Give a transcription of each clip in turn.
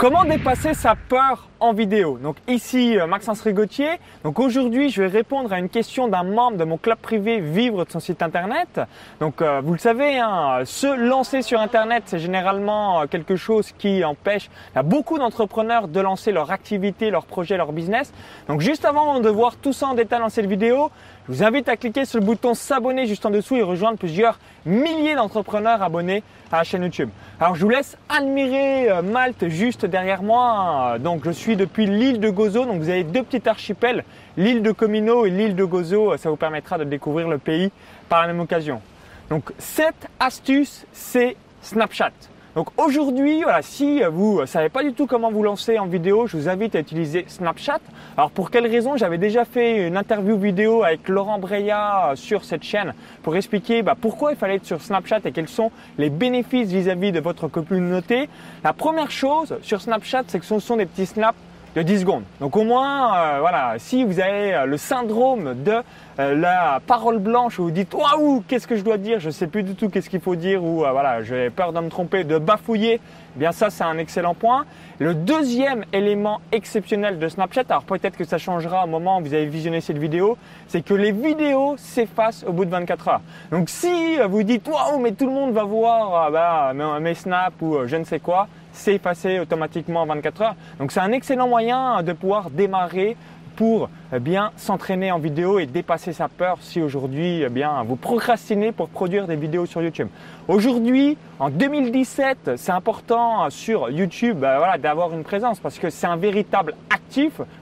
Comment dépasser sa peur en vidéo? Donc ici euh, Maxence Rigotier. Donc aujourd'hui, je vais répondre à une question d'un membre de mon club privé Vivre de son site internet. Donc euh, vous le savez, hein, se lancer sur internet, c'est généralement euh, quelque chose qui empêche beaucoup d'entrepreneurs de lancer leur activité, leur projet, leur business. Donc juste avant de voir tout ça en détail dans cette vidéo, je vous invite à cliquer sur le bouton s'abonner juste en dessous et rejoindre plusieurs milliers d'entrepreneurs abonnés à la chaîne YouTube. Alors je vous laisse admirer Malte juste derrière moi. Donc je suis depuis l'île de Gozo. Donc vous avez deux petits archipels, l'île de Comino et l'île de Gozo. Ça vous permettra de découvrir le pays par la même occasion. Donc cette astuce, c'est Snapchat. Donc aujourd'hui, voilà, si vous ne savez pas du tout comment vous lancer en vidéo, je vous invite à utiliser Snapchat. Alors pour quelle raison? J'avais déjà fait une interview vidéo avec Laurent Breya sur cette chaîne pour expliquer bah, pourquoi il fallait être sur Snapchat et quels sont les bénéfices vis-à-vis de votre communauté. La première chose sur Snapchat, c'est que ce sont des petits snaps de 10 secondes. Donc au moins, euh, voilà, si vous avez euh, le syndrome de euh, la parole blanche où vous dites waouh, qu'est-ce que je dois dire, je sais plus du tout qu'est-ce qu'il faut dire ou voilà, j'ai peur de me tromper, de bafouiller, eh bien ça c'est un excellent point. Le deuxième élément exceptionnel de Snapchat, alors peut-être que ça changera au moment où vous avez visionné cette vidéo, c'est que les vidéos s'effacent au bout de 24 heures. Donc si vous dites waouh, mais tout le monde va voir bah, mes snaps ou je ne sais quoi, c'est effacé automatiquement en 24 heures. Donc c'est un excellent moyen de pouvoir démarrer pour eh bien s'entraîner en vidéo et dépasser sa peur si aujourd'hui eh bien vous procrastinez pour produire des vidéos sur YouTube. Aujourd'hui, en 2017, c'est important sur YouTube bah, voilà, d'avoir une présence parce que c'est un véritable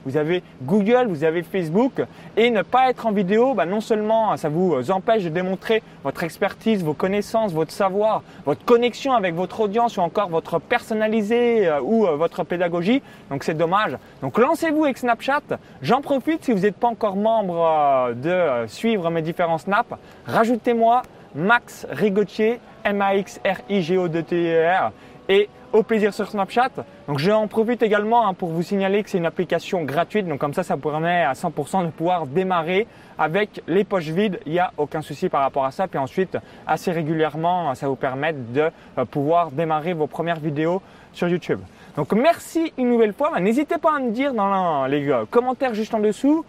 Vous avez Google, vous avez Facebook et ne pas être en vidéo, bah, non seulement ça vous empêche de démontrer votre expertise, vos connaissances, votre savoir, votre connexion avec votre audience ou encore votre personnalisé euh, ou euh, votre pédagogie. Donc c'est dommage. Donc lancez-vous avec Snapchat. J'en profite si vous n'êtes pas encore membre euh, de suivre mes différents snaps. Rajoutez-moi Max Rigotier, M-A-X-R-I-G-O-D-T-E-R. Et au plaisir sur Snapchat. Donc j'en profite également hein, pour vous signaler que c'est une application gratuite. Donc comme ça, ça permet à 100% de pouvoir démarrer avec les poches vides. Il n'y a aucun souci par rapport à ça. Puis ensuite, assez régulièrement, ça vous permet de euh, pouvoir démarrer vos premières vidéos sur YouTube. Donc merci une nouvelle fois. N'hésitez pas à me dire dans les euh, commentaires juste en dessous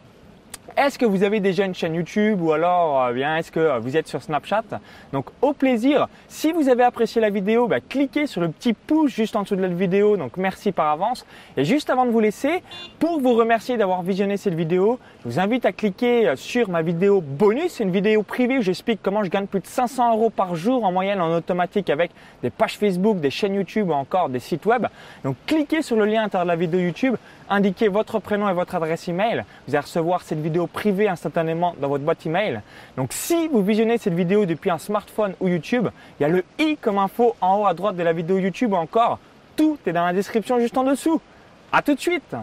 est-ce que vous avez déjà une chaîne YouTube ou alors euh, bien est-ce que euh, vous êtes sur Snapchat? Donc au plaisir. Si vous avez apprécié la vidéo, bah, cliquez sur le petit pouce juste en dessous de la vidéo. Donc merci par avance. Et juste avant de vous laisser, pour vous remercier d'avoir visionné cette vidéo, je vous invite à cliquer euh, sur ma vidéo bonus. C'est une vidéo privée où j'explique comment je gagne plus de 500 euros par jour en moyenne en automatique avec des pages Facebook, des chaînes YouTube ou encore des sites web. Donc cliquez sur le lien à l'intérieur de la vidéo YouTube, indiquez votre prénom et votre adresse email. Vous allez recevoir cette vidéo privé instantanément dans votre boîte email. Donc si vous visionnez cette vidéo depuis un smartphone ou YouTube, il y a le i comme info en haut à droite de la vidéo YouTube ou encore tout est dans la description juste en dessous. À tout de suite